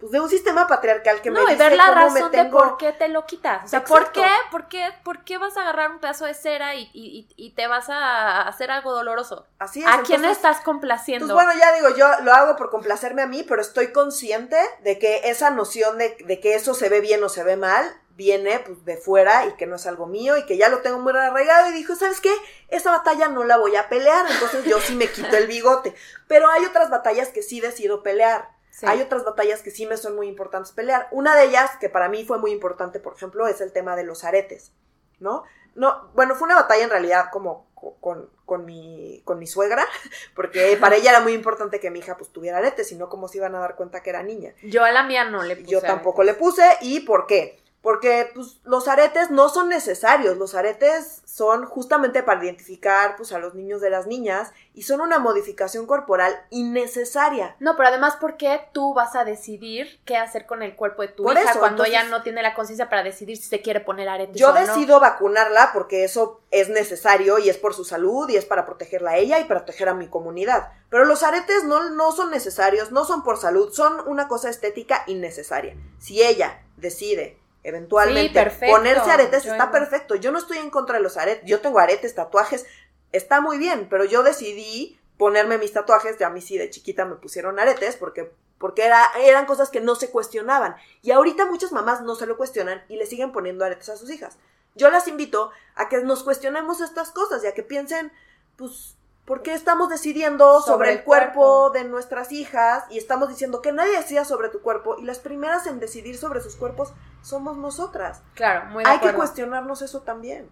S1: pues de un sistema patriarcal que me
S2: no,
S1: dice
S2: y ver la
S1: cómo me
S2: razón
S1: tengo...
S2: de por qué te lo quitas. O sea, ¿por qué, por, qué, ¿por qué vas a agarrar un pedazo de cera y, y, y te vas a hacer algo doloroso?
S1: Así es.
S2: ¿A quién estás complaciendo?
S1: Pues bueno, ya digo, yo lo hago por complacerme a mí, pero estoy consciente de que esa noción de, de que eso se ve bien o se ve mal viene pues de fuera y que no es algo mío y que ya lo tengo muy arraigado y dijo, ¿sabes qué? Esa batalla no la voy a pelear, entonces yo sí me quito el bigote. Pero hay otras batallas que sí decido pelear.
S2: Sí.
S1: Hay otras batallas que sí me son muy importantes pelear. Una de ellas, que para mí fue muy importante, por ejemplo, es el tema de los aretes, ¿no? No, bueno, fue una batalla en realidad como co- con, con, mi, con mi suegra, (laughs) porque para ella era muy importante que mi hija pues tuviera aretes, si no, ¿cómo se iban a dar cuenta que era niña?
S2: Yo a la mía no le puse.
S1: Yo tampoco le puse, ¿y por qué? Porque pues, los aretes no son necesarios, los aretes son justamente para identificar pues, a los niños de las niñas y son una modificación corporal innecesaria.
S2: No, pero además, ¿por qué tú vas a decidir qué hacer con el cuerpo de tu
S1: Por
S2: hija
S1: eso,
S2: cuando ella no tiene la conciencia para decidir si se quiere poner aretes
S1: Yo
S2: o no?
S1: decido vacunarla porque eso es necesario y es por su salud y es para protegerla a ella y proteger a mi comunidad. Pero los aretes no, no son necesarios, no son por salud, son una cosa estética innecesaria. Si ella decide eventualmente
S2: Sí, perfecto.
S1: ponerse aretes,
S2: Yo
S1: está perfecto. Yo no estoy en contra de los aretes. Yo tengo aretes, tatuajes, está muy bien, pero yo decidí ponerme mis tatuajes, ya a mí sí de chiquita me pusieron aretes porque porque era, eran cosas que no se cuestionaban. Y ahorita muchas mamás no se lo cuestionan y le siguen poniendo aretes a sus hijas. Yo las invito a que nos cuestionemos estas cosas y a que piensen, pues, ¿por qué estamos decidiendo sobre, el cuerpo,
S2: cuerpo.
S1: de nuestras hijas? Y estamos diciendo que nadie decida sobre tu cuerpo y las primeras en decidir sobre sus cuerpos somos nosotras.
S2: Claro, muy de
S1: Hay que cuestionarnos eso también.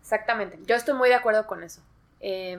S2: Exactamente. Yo estoy muy de acuerdo con eso. Eh,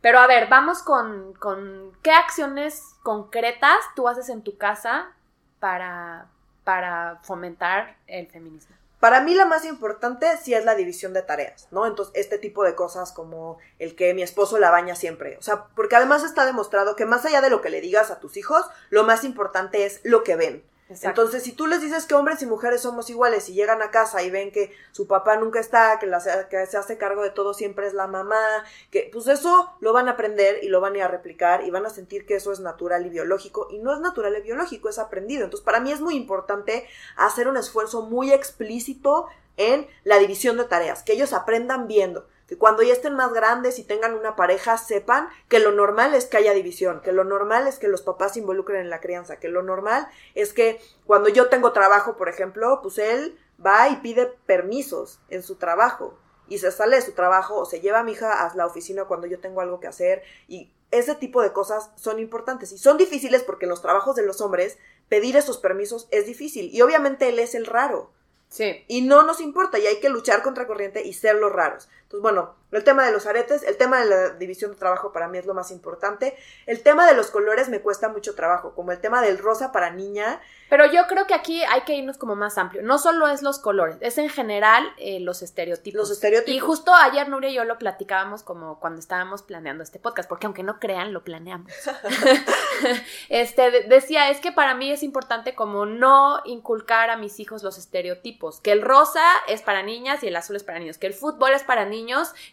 S2: pero a ver, vamos con, con qué acciones concretas tú haces en tu casa para, para fomentar el feminismo.
S1: Para mí la más importante sí es la división de tareas, ¿no? Entonces, este tipo de cosas como el que mi esposo la baña siempre. O sea, porque además está demostrado que más allá de lo que le digas a tus hijos, lo más importante es lo que ven. Entonces, si tú les dices que hombres y mujeres somos iguales y llegan a casa y ven que su papá nunca está, que, la, que se hace cargo de todo siempre es la mamá, que pues eso lo van a aprender y lo van a ir a replicar y van a sentir que eso es natural y biológico y no es natural y biológico, es aprendido. Entonces, para mí es muy importante hacer un esfuerzo muy explícito en la división de tareas, que ellos aprendan viendo que cuando ya estén más grandes y tengan una pareja sepan que lo normal es que haya división, que lo normal es que los papás se involucren en la crianza, que lo normal es que cuando yo tengo trabajo, por ejemplo, pues él va y pide permisos en su trabajo y se sale de su trabajo o se lleva a mi hija a la oficina cuando yo tengo algo que hacer y ese tipo de cosas son importantes y son difíciles porque en los trabajos de los hombres pedir esos permisos es difícil y obviamente él es el raro.
S2: Sí.
S1: Y no nos importa y hay que luchar contra corriente y ser los raros. Entonces, bueno, el tema de los aretes, el tema de la división de trabajo para mí es lo más importante. El tema de los colores me cuesta mucho trabajo, como el tema del rosa para niña.
S2: Pero yo creo que aquí hay que irnos como más amplio. No solo es los colores, es en general eh, los estereotipos.
S1: Los estereotipos.
S2: Y justo ayer Nuria y yo lo platicábamos como cuando estábamos planeando este podcast, porque aunque no crean, lo planeamos. (laughs) este de- decía, es que para mí es importante como no inculcar a mis hijos los estereotipos, que el rosa es para niñas y el azul es para niños, que el fútbol es para niños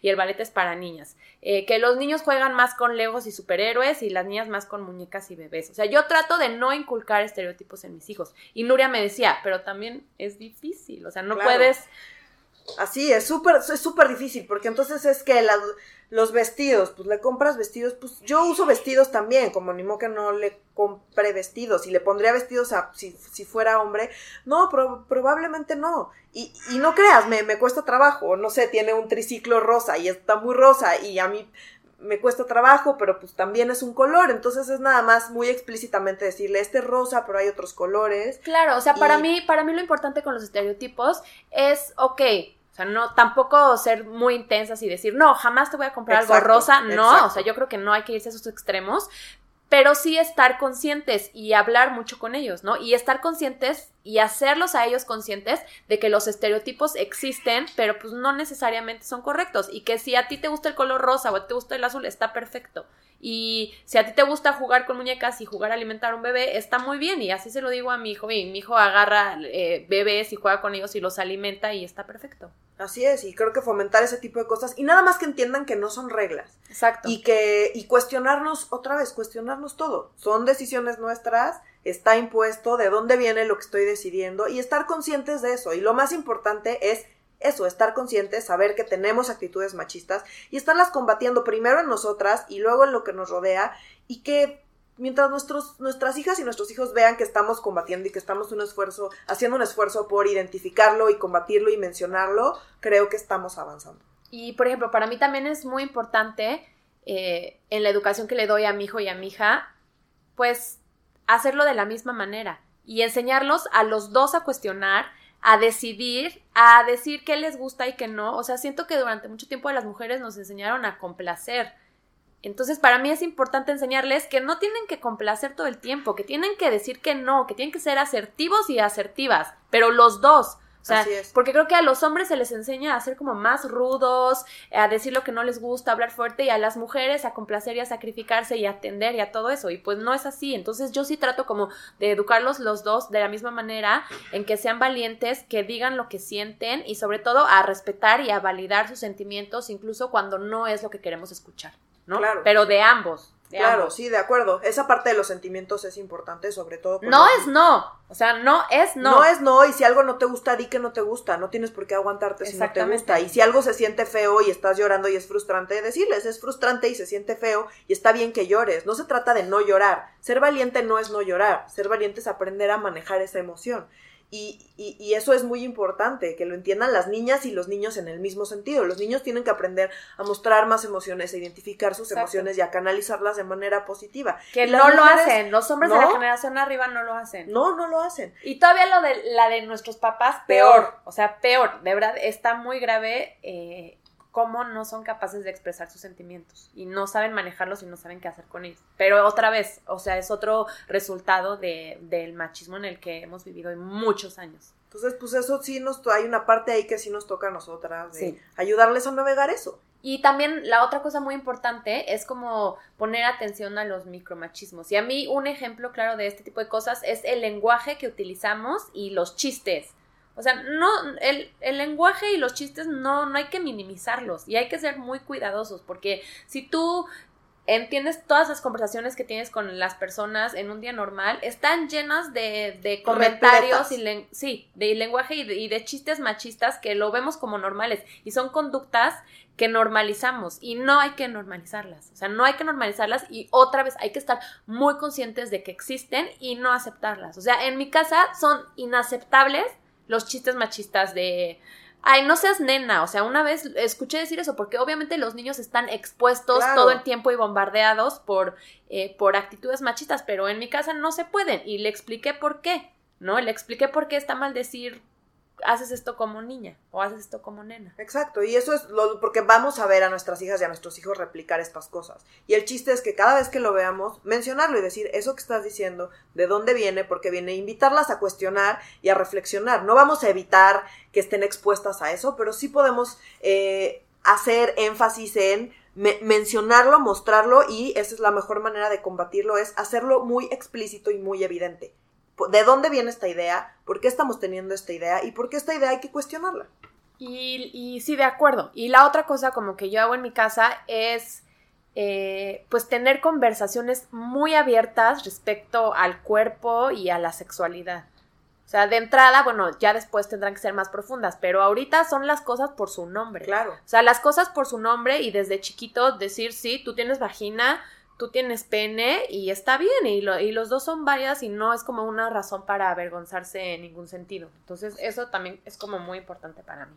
S2: y el ballet es para niñas, eh, que los niños juegan más con legos y superhéroes y las niñas más con muñecas y bebés. O sea, yo trato de no inculcar estereotipos en mis hijos. Y Nuria me decía, pero también es difícil, o sea, no
S1: Claro.
S2: puedes...
S1: Así, es súper, es súper difícil, porque entonces es que la- los vestidos, pues le compras vestidos, pues yo uso vestidos también, como ni modo que no le compré vestidos, y le pondría vestidos a, si, si fuera hombre, no, pro- probablemente no, y, y no creas, me, me cuesta trabajo, no sé, tiene un triciclo rosa y está muy rosa, y a mí me cuesta trabajo, pero pues también es un color, entonces es nada más muy explícitamente decirle, este es rosa, pero hay otros colores.
S2: Claro, o sea, para mí, para mí lo importante con los estereotipos es, ok, o sea, no, tampoco ser muy intensas y decir, no, jamás te voy a comprar algo rosa. No, o sea, yo creo que no hay que irse a esos extremos, pero sí estar conscientes y hablar mucho con ellos, ¿no? Y estar conscientes y hacerlos a ellos conscientes de que los estereotipos existen, pero pues no necesariamente son correctos y que si a ti te gusta el color rosa o a ti te gusta el azul, está perfecto. Y si a ti te gusta jugar con muñecas y jugar a alimentar a un bebé, está muy bien. Y así se lo digo a mi hijo. Y mi hijo agarra eh, bebés y juega con ellos y los alimenta y está perfecto.
S1: Así es, y creo que fomentar ese tipo de cosas y nada más que entiendan que no son reglas.
S2: Exacto.
S1: Y que y cuestionarnos otra vez, cuestionarnos todo. Son decisiones nuestras, está impuesto de dónde viene lo que estoy decidiendo y estar conscientes de eso. Y lo más importante es eso, estar conscientes, saber que tenemos actitudes machistas y estarlas combatiendo primero en nosotras y luego en lo que nos rodea y que mientras nuestros, nuestras hijas y nuestros hijos vean que estamos combatiendo y que estamos un esfuerzo, haciendo un esfuerzo por identificarlo y combatirlo y mencionarlo, creo que estamos avanzando.
S2: Y, por ejemplo, para mí también es muy importante eh, en la educación que le doy a mi hijo y a mi hija, pues hacerlo de la misma manera y enseñarlos a los dos a cuestionar, a decidir, a decir qué les gusta y qué no. O sea, siento que durante mucho tiempo las mujeres nos enseñaron a complacer entonces, para mí es importante enseñarles que no tienen que complacer todo el tiempo, que tienen que decir que no, que tienen que ser asertivos y asertivas, pero los dos. O sea, porque creo que a los hombres se les enseña a ser como más rudos, a decir lo que no les gusta, a hablar fuerte, y a las mujeres a complacer y a sacrificarse y a atender y a todo eso. Y pues no es así. Entonces yo sí trato como de educarlos los dos de la misma manera, en que sean valientes, que digan lo que sienten y sobre todo a respetar y a validar sus sentimientos, incluso cuando no es lo que queremos escuchar. ¿no? Claro. Pero de ambos.
S1: Claro, sí, de acuerdo. Esa parte de los sentimientos es importante, sobre todo.
S2: No es no. O sea, no es no.
S1: No es no, y si algo no te gusta, di que no te gusta. No tienes por qué aguantarte si no te gusta. Y si algo se siente feo y estás llorando y es frustrante, decirles, es frustrante y se siente feo y está bien que llores. No se trata de no llorar. Ser valiente no es no llorar. Ser valiente es aprender a manejar esa emoción. Y, y, eso es muy importante, que lo entiendan las niñas y los niños en el mismo sentido. Los niños tienen que aprender a mostrar más emociones, a identificar sus emociones y a canalizarlas de manera positiva.
S2: Que no lo hacen, los hombres de la generación arriba no lo hacen.
S1: No, no lo hacen.
S2: Y todavía lo de la de nuestros papás, peor. O sea, peor. De verdad, está muy grave eh, cómo no son capaces de expresar sus sentimientos y no saben manejarlos y no saben qué hacer con ellos. Pero otra vez, o sea, es otro resultado de, del machismo en el que hemos vivido en muchos años.
S1: Entonces, pues eso sí nos, hay una parte ahí que sí nos toca a nosotras, de ayudarles a navegar eso.
S2: Y también la otra cosa muy importante es como poner atención a los micromachismos. Y a mí un ejemplo claro de este tipo de cosas es el lenguaje que utilizamos y los chistes. O sea, no, el, el, lenguaje y los chistes no, no hay que minimizarlos y hay que ser muy cuidadosos porque si tú entiendes todas las conversaciones que tienes con las personas en un día normal, están llenas de, de comentarios y sí, de lenguaje y de, y de chistes machistas que lo vemos como normales y son conductas que normalizamos y no hay que normalizarlas, o sea, no hay que normalizarlas y otra vez hay que estar muy conscientes de que existen y no aceptarlas. O sea, en mi casa son inaceptables los chistes machistas de ay, no seas nena. O sea, una vez escuché decir eso, porque obviamente los niños están expuestos todo el tiempo y bombardeados por, eh, por actitudes machistas, pero en mi casa no se pueden. Y le expliqué por qué, ¿no? Le expliqué por qué está mal decir haces esto como niña o haces esto como nena.
S1: Exacto, y eso es lo, porque vamos a ver a nuestras hijas y a nuestros hijos replicar estas cosas. Y el chiste es que cada vez que lo veamos, mencionarlo y decir eso que estás diciendo, de dónde viene, porque viene, invitarlas a cuestionar y a reflexionar. No vamos a evitar que estén expuestas a eso, pero sí podemos eh, hacer énfasis en mencionarlo, mostrarlo y esa es la mejor manera de combatirlo, es hacerlo muy explícito y muy evidente de dónde viene esta idea, por qué estamos teniendo esta idea y por qué esta idea hay que cuestionarla.
S2: Y, y sí, de acuerdo. Y la otra cosa como que yo hago en mi casa es eh, pues tener conversaciones muy abiertas respecto al cuerpo y a la sexualidad. O sea, de entrada, bueno, ya después tendrán que ser más profundas, pero ahorita son las cosas por su nombre.
S1: Claro.
S2: O sea, las cosas por su nombre y desde chiquito decir, sí, tú tienes vagina, tú tienes pene y está bien, y, y, los dos son varias y no es como una razón para avergonzarse en ningún sentido. Entonces, eso también es como muy importante para mí.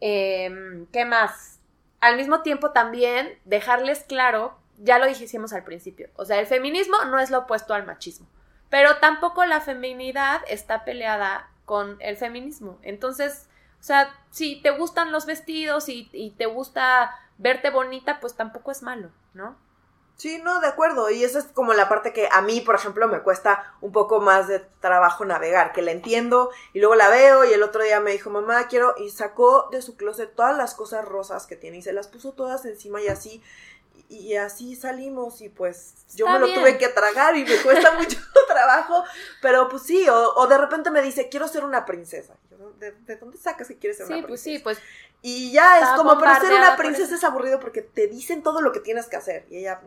S2: Em, ¿Qué más? al mismo tiempo también dejarles claro, ya lo dijimos al principio, o sea, el feminismo no es lo opuesto al machismo, pero tampoco la feminidad está peleada con el feminismo. Entonces, o sea, si te gustan los vestidos y te gusta verte bonita, pues tampoco es malo, ¿no?
S1: Sí, no, de acuerdo. Y esa es como la parte que a mí, por ejemplo, me cuesta un poco más de trabajo navegar, que la entiendo y luego la veo y el otro día me dijo, mamá, quiero, y sacó de su closet todas las cosas rosas que tiene y se las puso todas encima y así. Y así salimos y pues yo me lo tuve que tragar y me cuesta (laughs) mucho (laughs) trabajo, pero pues sí, o, de repente me dice, quiero ser una princesa. ¿de, dónde sacas que quieres ser una princesa?
S2: Sí, pues sí, pues
S1: y ya es como, pero ser una princesa es aburrido porque te dicen todo lo que tienes que hacer. Y ella,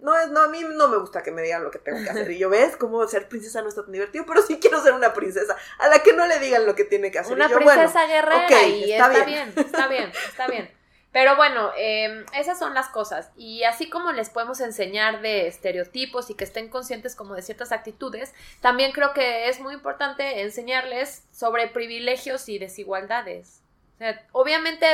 S1: no, es, no, a mí no me gusta que me digan lo que tengo que hacer. Y yo, ¿ves? Como ser princesa no está tan divertido, pero sí quiero ser una princesa a la que no le digan lo que tiene que hacer.
S2: Una princesa guerrera y está, bien. está bien, está bien. Pero bueno, em, esas son las cosas. Y así como les podemos enseñar de estereotipos y que estén conscientes como de ciertas actitudes, también creo que es muy importante enseñarles sobre privilegios y desigualdades. O sea, obviamente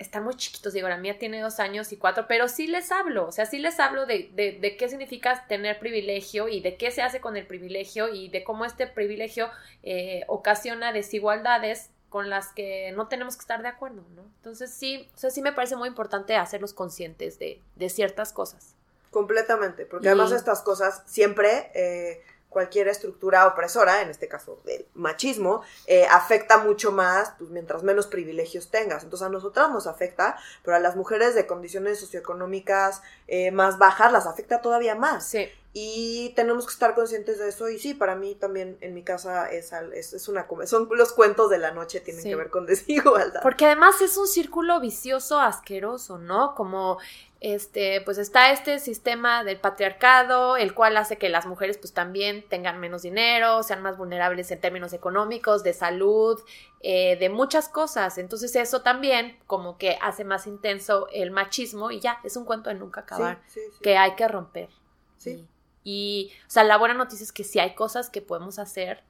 S2: están muy chiquitos, digo, la mía tiene dos años y cuatro, pero sí les hablo, o sea, sí les hablo de, de, qué significa tener privilegio y de qué se hace con el privilegio y de cómo este privilegio eh, ocasiona desigualdades con las que no tenemos que estar de acuerdo, ¿no? Entonces sí, o sea, sí me parece muy importante hacerlos conscientes de, de ciertas cosas.
S1: Completamente, porque además estas cosas siempre... Eh, cualquier estructura opresora, en este caso del machismo, eh, afecta mucho más pues, mientras menos privilegios tengas. Entonces a nosotras nos afecta, pero a las mujeres de condiciones socioeconómicas eh, más bajas las afecta todavía más.
S2: Sí.
S1: Y tenemos que estar conscientes de eso. Y sí, para mí también en mi casa es, es, una son los cuentos de la noche tienen que ver con (laughs) desigualdad.
S2: Porque además es un círculo vicioso asqueroso, ¿no? Como este, pues está este sistema del patriarcado, el cual hace que las mujeres pues también tengan menos dinero, sean más vulnerables en términos económicos, de salud, eh, de muchas cosas. Entonces eso también como que hace más intenso el machismo y ya, es un cuento de nunca acabar que hay que romper.
S1: Sí.
S2: Y, o sea, la buena noticia es que sí hay cosas que podemos hacer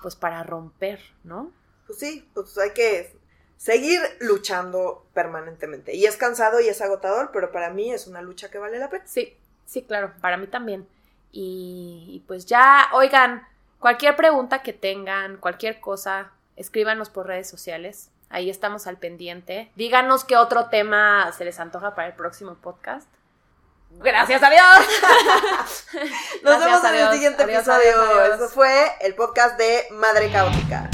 S2: pues para romper, ¿no?
S1: Pues sí, pues hay que seguir luchando permanentemente. Y es cansado y es agotador, pero para mí es una lucha que vale la pena.
S2: Sí, sí, claro, para mí también. Y, pues ya, oigan, cualquier pregunta que tengan, cualquier cosa, escríbanos por redes sociales. Ahí estamos al pendiente. Díganos qué otro tema se les antoja para el próximo podcast. Gracias a Dios. (laughs)
S1: Nos vemos en el siguiente episodio. Eso fue el podcast de Madre Caótica.